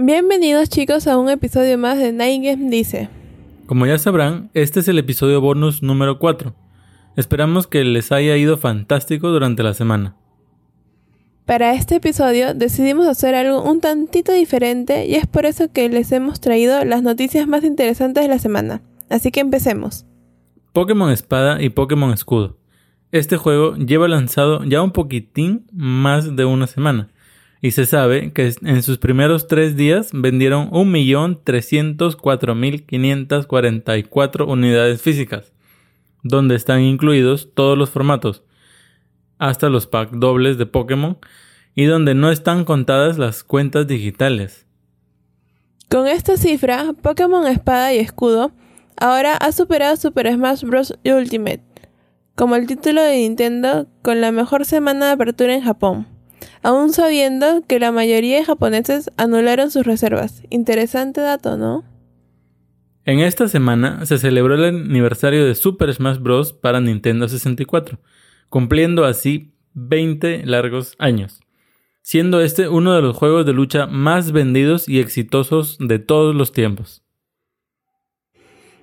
Bienvenidos chicos a un episodio más de Night Game Dice. Como ya sabrán, este es el episodio bonus número 4. Esperamos que les haya ido fantástico durante la semana. Para este episodio decidimos hacer algo un tantito diferente y es por eso que les hemos traído las noticias más interesantes de la semana. Así que empecemos. Pokémon Espada y Pokémon Escudo. Este juego lleva lanzado ya un poquitín más de una semana y se sabe que en sus primeros tres días vendieron 1.304.544 unidades físicas, donde están incluidos todos los formatos, hasta los pack dobles de Pokémon, y donde no están contadas las cuentas digitales. Con esta cifra, Pokémon Espada y Escudo ahora ha superado Super Smash Bros. Ultimate, como el título de Nintendo con la mejor semana de apertura en Japón aún sabiendo que la mayoría de japoneses anularon sus reservas. Interesante dato, ¿no? En esta semana se celebró el aniversario de Super Smash Bros. para Nintendo 64, cumpliendo así 20 largos años, siendo este uno de los juegos de lucha más vendidos y exitosos de todos los tiempos.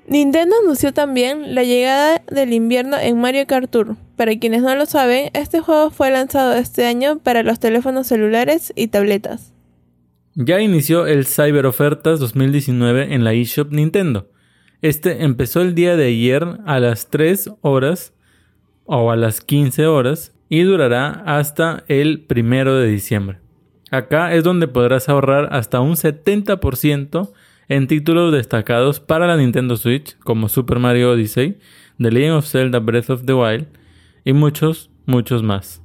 Nintendo anunció también la llegada del invierno en Mario Kart Tour. Para quienes no lo saben, este juego fue lanzado este año para los teléfonos celulares y tabletas. Ya inició el Cyber Ofertas 2019 en la eShop Nintendo. Este empezó el día de ayer a las 3 horas o a las 15 horas y durará hasta el primero de diciembre. Acá es donde podrás ahorrar hasta un 70% en títulos destacados para la Nintendo Switch como Super Mario Odyssey, The Legend of Zelda Breath of the Wild y muchos, muchos más.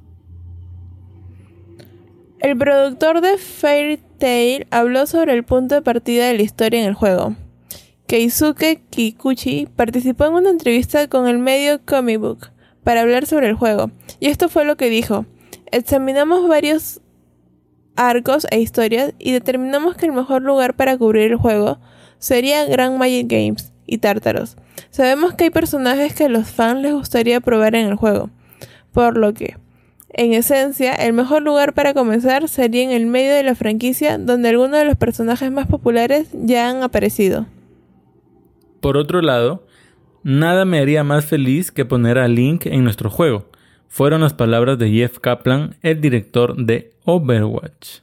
El productor de Fairy Tail habló sobre el punto de partida de la historia en el juego. Keisuke Kikuchi participó en una entrevista con el medio Comic Book para hablar sobre el juego, y esto fue lo que dijo. Examinamos varios arcos e historias y determinamos que el mejor lugar para cubrir el juego sería Grand Magic Games y Tártaros. Sabemos que hay personajes que los fans les gustaría probar en el juego, por lo que, en esencia, el mejor lugar para comenzar sería en el medio de la franquicia donde algunos de los personajes más populares ya han aparecido. Por otro lado, nada me haría más feliz que poner a Link en nuestro juego fueron las palabras de Jeff Kaplan, el director de Overwatch.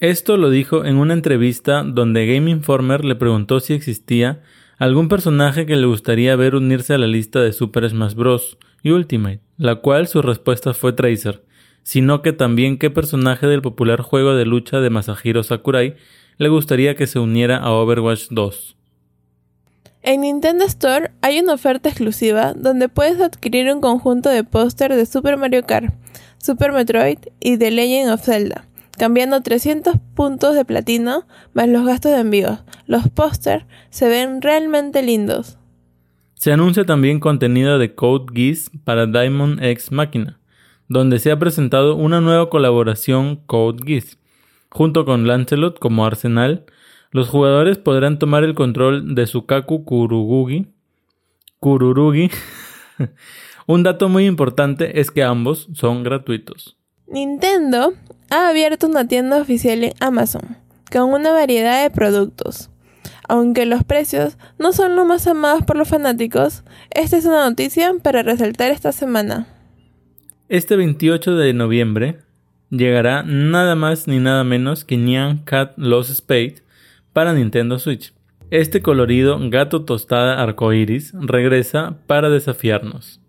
Esto lo dijo en una entrevista donde Game Informer le preguntó si existía algún personaje que le gustaría ver unirse a la lista de Super Smash Bros. y Ultimate, la cual su respuesta fue Tracer, sino que también qué personaje del popular juego de lucha de Masahiro Sakurai le gustaría que se uniera a Overwatch 2. En Nintendo Store hay una oferta exclusiva donde puedes adquirir un conjunto de póster de Super Mario Kart, Super Metroid y The Legend of Zelda, cambiando 300 puntos de platino más los gastos de envío. Los póster se ven realmente lindos. Se anuncia también contenido de Code Geass para Diamond X Máquina, donde se ha presentado una nueva colaboración Code Geass, junto con Lancelot como Arsenal, los jugadores podrán tomar el control de Sukaku Kurugugi. Kururugi. Un dato muy importante es que ambos son gratuitos. Nintendo ha abierto una tienda oficial en Amazon con una variedad de productos. Aunque los precios no son los más amados por los fanáticos, esta es una noticia para resaltar esta semana. Este 28 de noviembre llegará nada más ni nada menos que Nyan Cat Lost Spade para Nintendo Switch. Este colorido gato tostada arcoiris regresa para desafiarnos.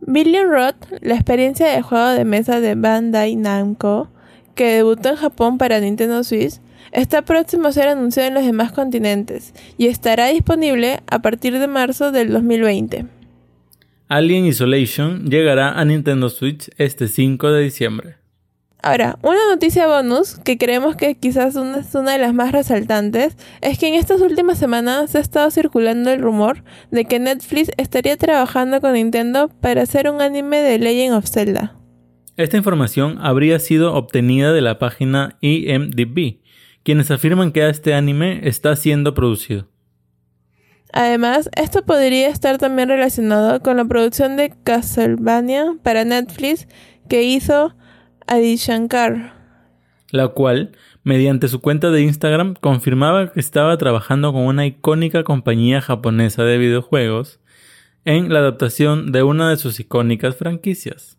Billion Road, la experiencia de juego de mesa de Bandai Namco, que debutó en Japón para Nintendo Switch, está próximo a ser anunciado en los demás continentes y estará disponible a partir de marzo del 2020. Alien Isolation llegará a Nintendo Switch este 5 de diciembre. Ahora, una noticia bonus que creemos que quizás es una de las más resaltantes es que en estas últimas semanas se ha estado circulando el rumor de que Netflix estaría trabajando con Nintendo para hacer un anime de Legend of Zelda. Esta información habría sido obtenida de la página IMDb, quienes afirman que este anime está siendo producido. Además, esto podría estar también relacionado con la producción de Castlevania para Netflix que hizo Adi Shankar. La cual mediante su cuenta de Instagram confirmaba que estaba trabajando con una icónica compañía japonesa de videojuegos en la adaptación de una de sus icónicas franquicias.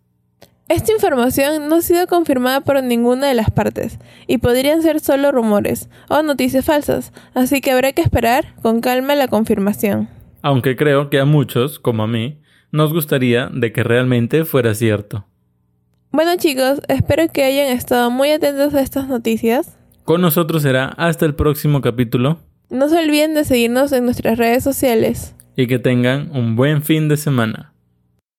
Esta información no ha sido confirmada por ninguna de las partes y podrían ser solo rumores o noticias falsas, así que habrá que esperar con calma la confirmación. Aunque creo que a muchos, como a mí, nos gustaría de que realmente fuera cierto. Bueno chicos, espero que hayan estado muy atentos a estas noticias. Con nosotros será hasta el próximo capítulo. No se olviden de seguirnos en nuestras redes sociales. Y que tengan un buen fin de semana.